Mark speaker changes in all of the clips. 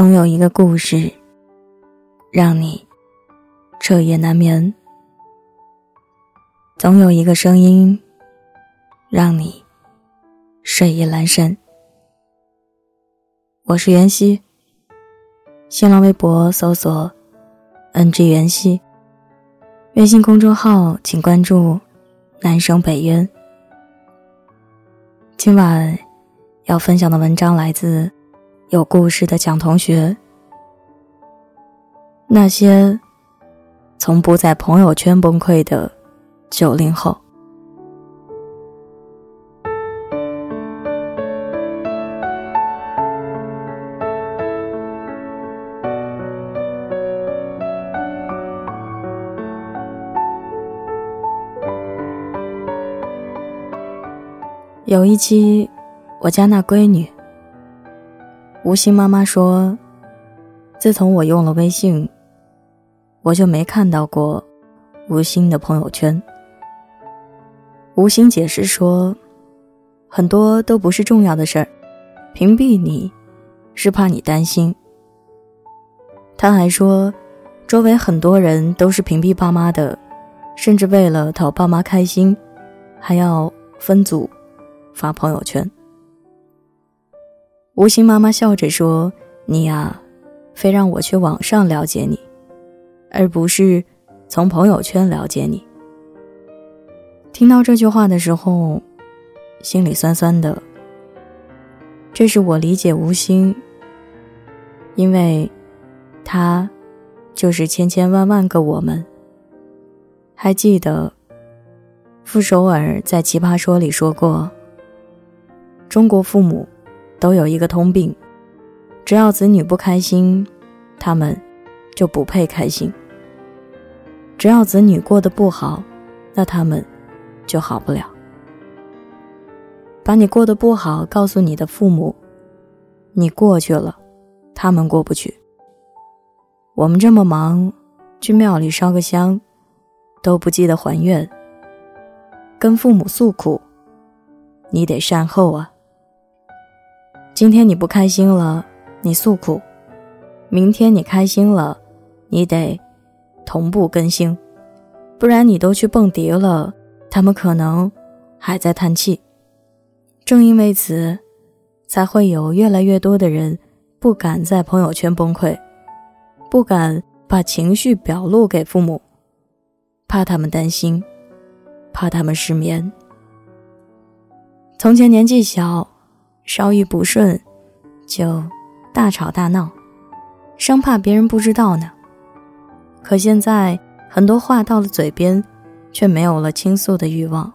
Speaker 1: 总有一个故事，让你彻夜难眠；总有一个声音，让你睡意阑珊。我是袁熙，新浪微博搜索 “ng 袁熙”，微信公众号请关注“南生北渊”。今晚要分享的文章来自。有故事的蒋同学，那些从不在朋友圈崩溃的九零后。有一期，我家那闺女。吴昕妈妈说：“自从我用了微信，我就没看到过吴昕的朋友圈。”吴昕解释说：“很多都不是重要的事儿，屏蔽你是怕你担心。”他还说：“周围很多人都是屏蔽爸妈的，甚至为了讨爸妈开心，还要分组发朋友圈。”吴昕妈妈笑着说：“你呀，非让我去网上了解你，而不是从朋友圈了解你。”听到这句话的时候，心里酸酸的。这是我理解吴昕，因为，他，就是千千万万个我们。还记得，傅首尔在《奇葩说》里说过：“中国父母。”都有一个通病，只要子女不开心，他们就不配开心；只要子女过得不好，那他们就好不了。把你过得不好告诉你的父母，你过去了，他们过不去。我们这么忙，去庙里烧个香，都不记得还愿，跟父母诉苦，你得善后啊。今天你不开心了，你诉苦；明天你开心了，你得同步更新，不然你都去蹦迪了，他们可能还在叹气。正因为此，才会有越来越多的人不敢在朋友圈崩溃，不敢把情绪表露给父母，怕他们担心，怕他们失眠。从前年纪小。稍一不顺，就大吵大闹，生怕别人不知道呢。可现在很多话到了嘴边，却没有了倾诉的欲望。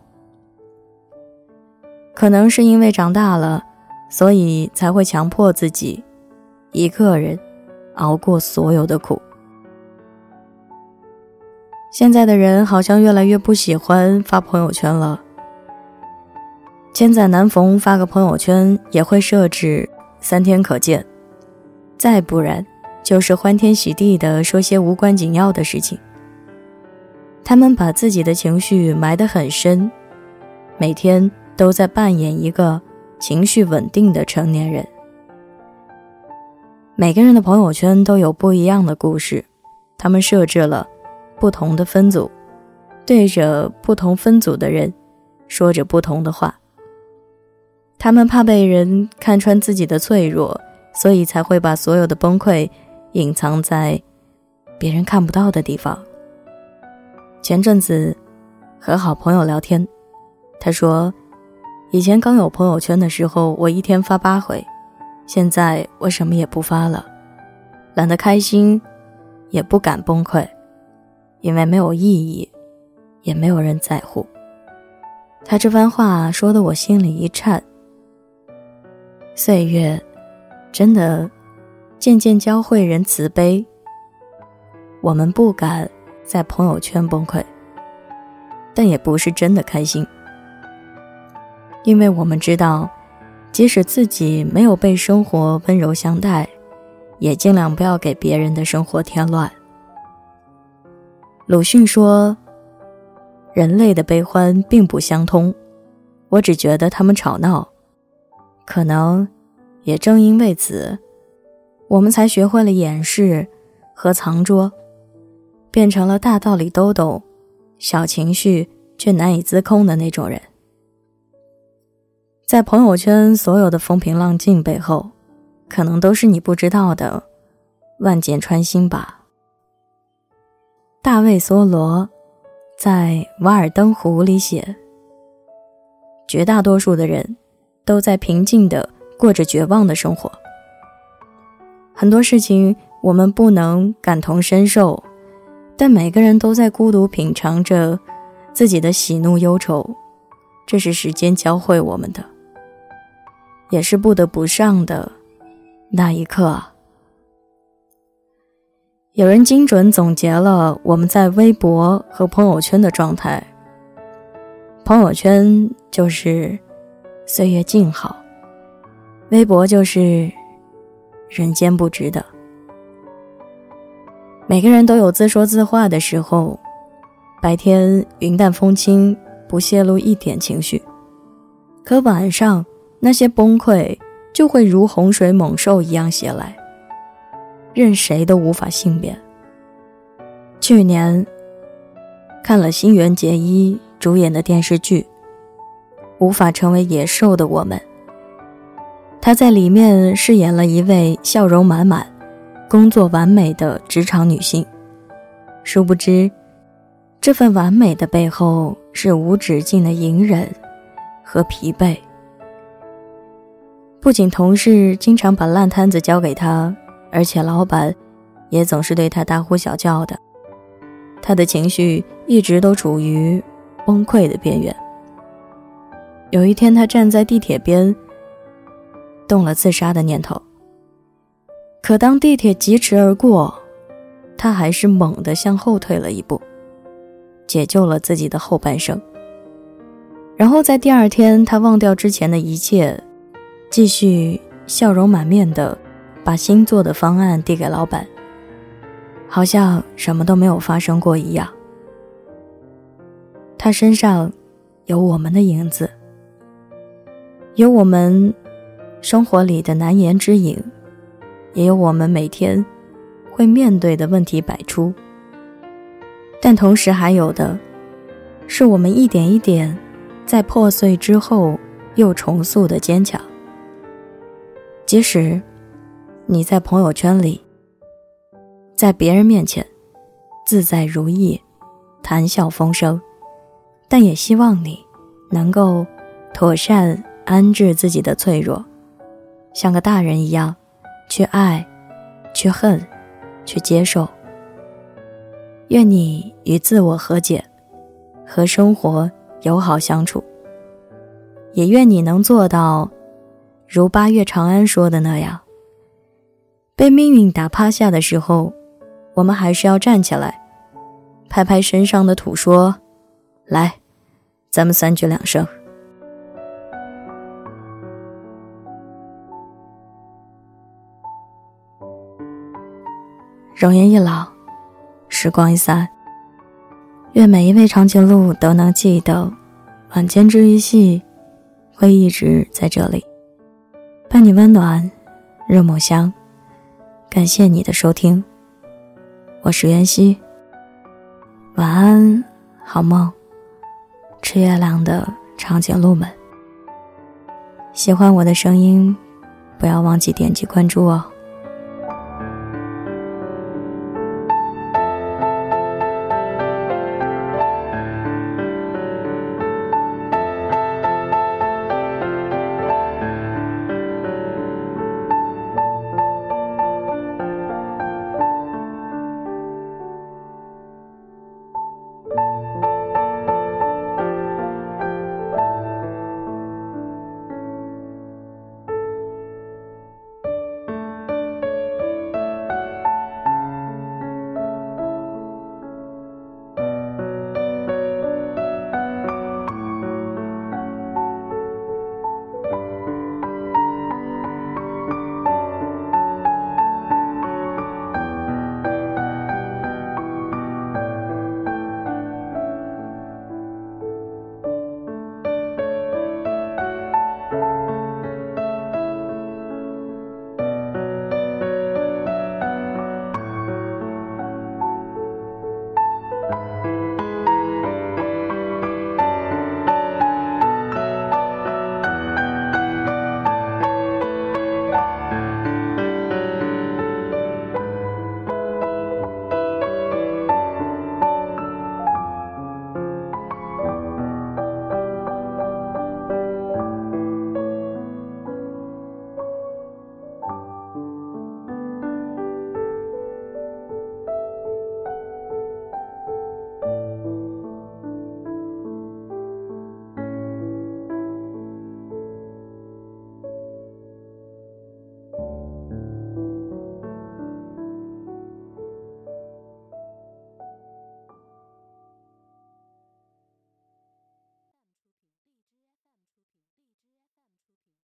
Speaker 1: 可能是因为长大了，所以才会强迫自己一个人熬过所有的苦。现在的人好像越来越不喜欢发朋友圈了。千载难逢，发个朋友圈也会设置三天可见，再不然就是欢天喜地的说些无关紧要的事情。他们把自己的情绪埋得很深，每天都在扮演一个情绪稳定的成年人。每个人的朋友圈都有不一样的故事，他们设置了不同的分组，对着不同分组的人说着不同的话。他们怕被人看穿自己的脆弱，所以才会把所有的崩溃隐藏在别人看不到的地方。前阵子和好朋友聊天，他说：“以前刚有朋友圈的时候，我一天发八回，现在我什么也不发了，懒得开心，也不敢崩溃，因为没有意义，也没有人在乎。”他这番话说的我心里一颤。岁月，真的渐渐教会人慈悲。我们不敢在朋友圈崩溃，但也不是真的开心，因为我们知道，即使自己没有被生活温柔相待，也尽量不要给别人的生活添乱。鲁迅说：“人类的悲欢并不相通，我只觉得他们吵闹。”可能，也正因为此，我们才学会了掩饰和藏拙，变成了大道理都懂，小情绪却难以自控的那种人。在朋友圈所有的风平浪静背后，可能都是你不知道的万箭穿心吧。大卫·梭罗在《瓦尔登湖》里写：“绝大多数的人都在平静的过着绝望的生活。很多事情我们不能感同身受，但每个人都在孤独品尝着自己的喜怒忧愁。这是时间教会我们的。”也是不得不上的那一刻。有人精准总结了我们在微博和朋友圈的状态：朋友圈就是岁月静好，微博就是人间不值得。每个人都有自说自话的时候，白天云淡风轻，不泄露一点情绪，可晚上。那些崩溃就会如洪水猛兽一样袭来，任谁都无法幸免。去年看了新垣结衣主演的电视剧《无法成为野兽的我们》，她在里面饰演了一位笑容满满、工作完美的职场女性。殊不知，这份完美的背后是无止境的隐忍和疲惫。不仅同事经常把烂摊子交给他，而且老板也总是对他大呼小叫的。他的情绪一直都处于崩溃的边缘。有一天，他站在地铁边，动了自杀的念头。可当地铁疾驰而过，他还是猛地向后退了一步，解救了自己的后半生。然后在第二天，他忘掉之前的一切。继续笑容满面的把新做的方案递给老板，好像什么都没有发生过一样。他身上有我们的影子，有我们生活里的难言之隐，也有我们每天会面对的问题百出。但同时还有的，是我们一点一点在破碎之后又重塑的坚强。即使你在朋友圈里，在别人面前自在如意、谈笑风生，但也希望你能够妥善安置自己的脆弱，像个大人一样去爱、去恨、去接受。愿你与自我和解，和生活友好相处，也愿你能做到。如八月长安说的那样，被命运打趴下的时候，我们还是要站起来，拍拍身上的土，说：“来，咱们三局两胜。”容颜一老，时光一散，愿每一位长颈鹿都能记得，晚间治愈系会一直在这里。伴你温暖，日暮香。感谢你的收听，我是袁熙。晚安，好梦。吃月亮的长颈鹿们，喜欢我的声音，不要忘记点击关注哦。